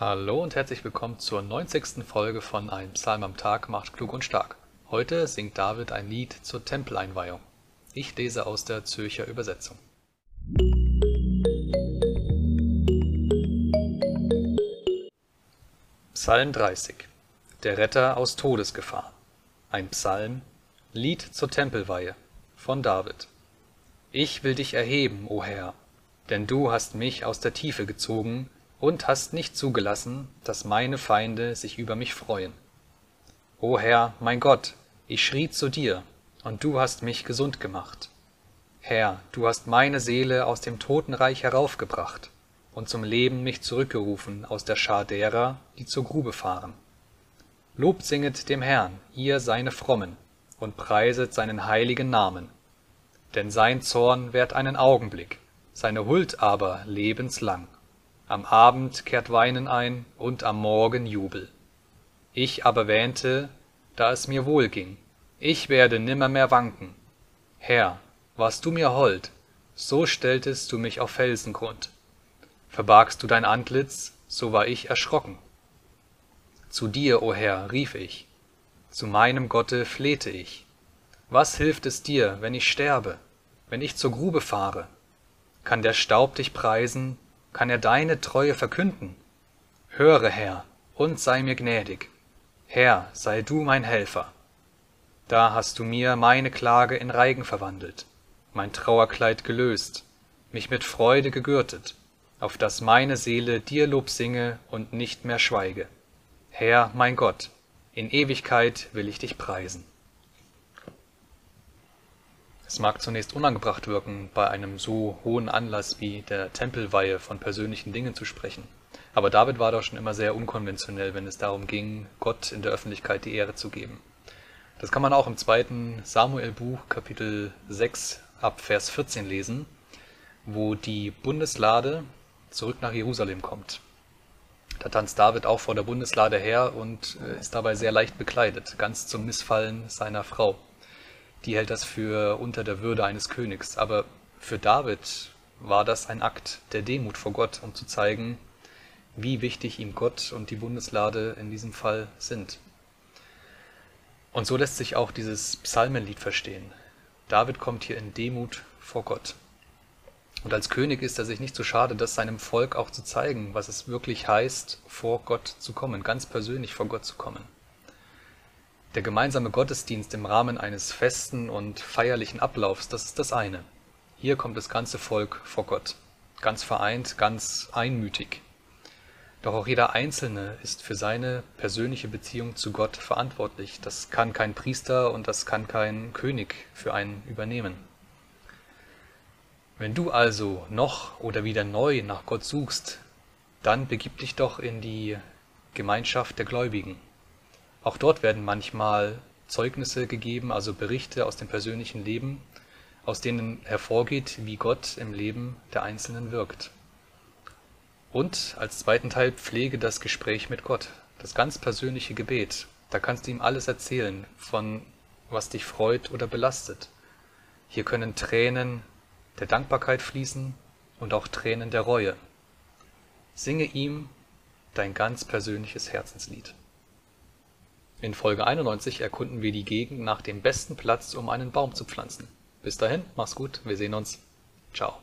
Hallo und herzlich willkommen zur 90. Folge von Ein Psalm am Tag macht klug und stark. Heute singt David ein Lied zur Tempeleinweihung. Ich lese aus der Zürcher Übersetzung. Psalm 30 Der Retter aus Todesgefahr Ein Psalm Lied zur Tempelweihe von David Ich will dich erheben, o Herr, denn du hast mich aus der Tiefe gezogen und hast nicht zugelassen, dass meine Feinde sich über mich freuen. O Herr, mein Gott, ich schrie zu dir, und du hast mich gesund gemacht. Herr, du hast meine Seele aus dem Totenreich heraufgebracht und zum Leben mich zurückgerufen aus der Schar derer, die zur Grube fahren. Lob singet dem Herrn, ihr seine Frommen, und preiset seinen heiligen Namen. Denn sein Zorn währt einen Augenblick, seine Huld aber lebenslang. Am Abend kehrt Weinen ein und am Morgen Jubel. Ich aber wähnte, da es mir wohl ging, ich werde nimmermehr wanken. Herr, warst du mir hold, so stelltest du mich auf Felsengrund. Verbargst du dein Antlitz, so war ich erschrocken. Zu dir, o Herr, rief ich, zu meinem Gotte flehte ich. Was hilft es dir, wenn ich sterbe, wenn ich zur Grube fahre? Kann der Staub dich preisen, kann er deine Treue verkünden. Höre, Herr, und sei mir gnädig. Herr, sei du mein Helfer. Da hast du mir meine Klage in Reigen verwandelt, mein Trauerkleid gelöst, mich mit Freude gegürtet, auf dass meine Seele dir Lob singe und nicht mehr schweige. Herr, mein Gott, in Ewigkeit will ich dich preisen. Es mag zunächst unangebracht wirken, bei einem so hohen Anlass wie der Tempelweihe von persönlichen Dingen zu sprechen. Aber David war doch schon immer sehr unkonventionell, wenn es darum ging, Gott in der Öffentlichkeit die Ehre zu geben. Das kann man auch im zweiten Samuel-Buch, Kapitel 6, ab Vers 14 lesen, wo die Bundeslade zurück nach Jerusalem kommt. Da tanzt David auch vor der Bundeslade her und äh, ist dabei sehr leicht bekleidet, ganz zum Missfallen seiner Frau die hält das für unter der Würde eines Königs. Aber für David war das ein Akt der Demut vor Gott, um zu zeigen, wie wichtig ihm Gott und die Bundeslade in diesem Fall sind. Und so lässt sich auch dieses Psalmenlied verstehen. David kommt hier in Demut vor Gott. Und als König ist er sich nicht so schade, das seinem Volk auch zu zeigen, was es wirklich heißt, vor Gott zu kommen, ganz persönlich vor Gott zu kommen. Der gemeinsame Gottesdienst im Rahmen eines festen und feierlichen Ablaufs, das ist das eine. Hier kommt das ganze Volk vor Gott, ganz vereint, ganz einmütig. Doch auch jeder Einzelne ist für seine persönliche Beziehung zu Gott verantwortlich. Das kann kein Priester und das kann kein König für einen übernehmen. Wenn du also noch oder wieder neu nach Gott suchst, dann begib dich doch in die Gemeinschaft der Gläubigen. Auch dort werden manchmal Zeugnisse gegeben, also Berichte aus dem persönlichen Leben, aus denen hervorgeht, wie Gott im Leben der Einzelnen wirkt. Und als zweiten Teil pflege das Gespräch mit Gott, das ganz persönliche Gebet. Da kannst du ihm alles erzählen, von was dich freut oder belastet. Hier können Tränen der Dankbarkeit fließen und auch Tränen der Reue. Singe ihm dein ganz persönliches Herzenslied. In Folge 91 erkunden wir die Gegend nach dem besten Platz, um einen Baum zu pflanzen. Bis dahin, mach's gut, wir sehen uns. Ciao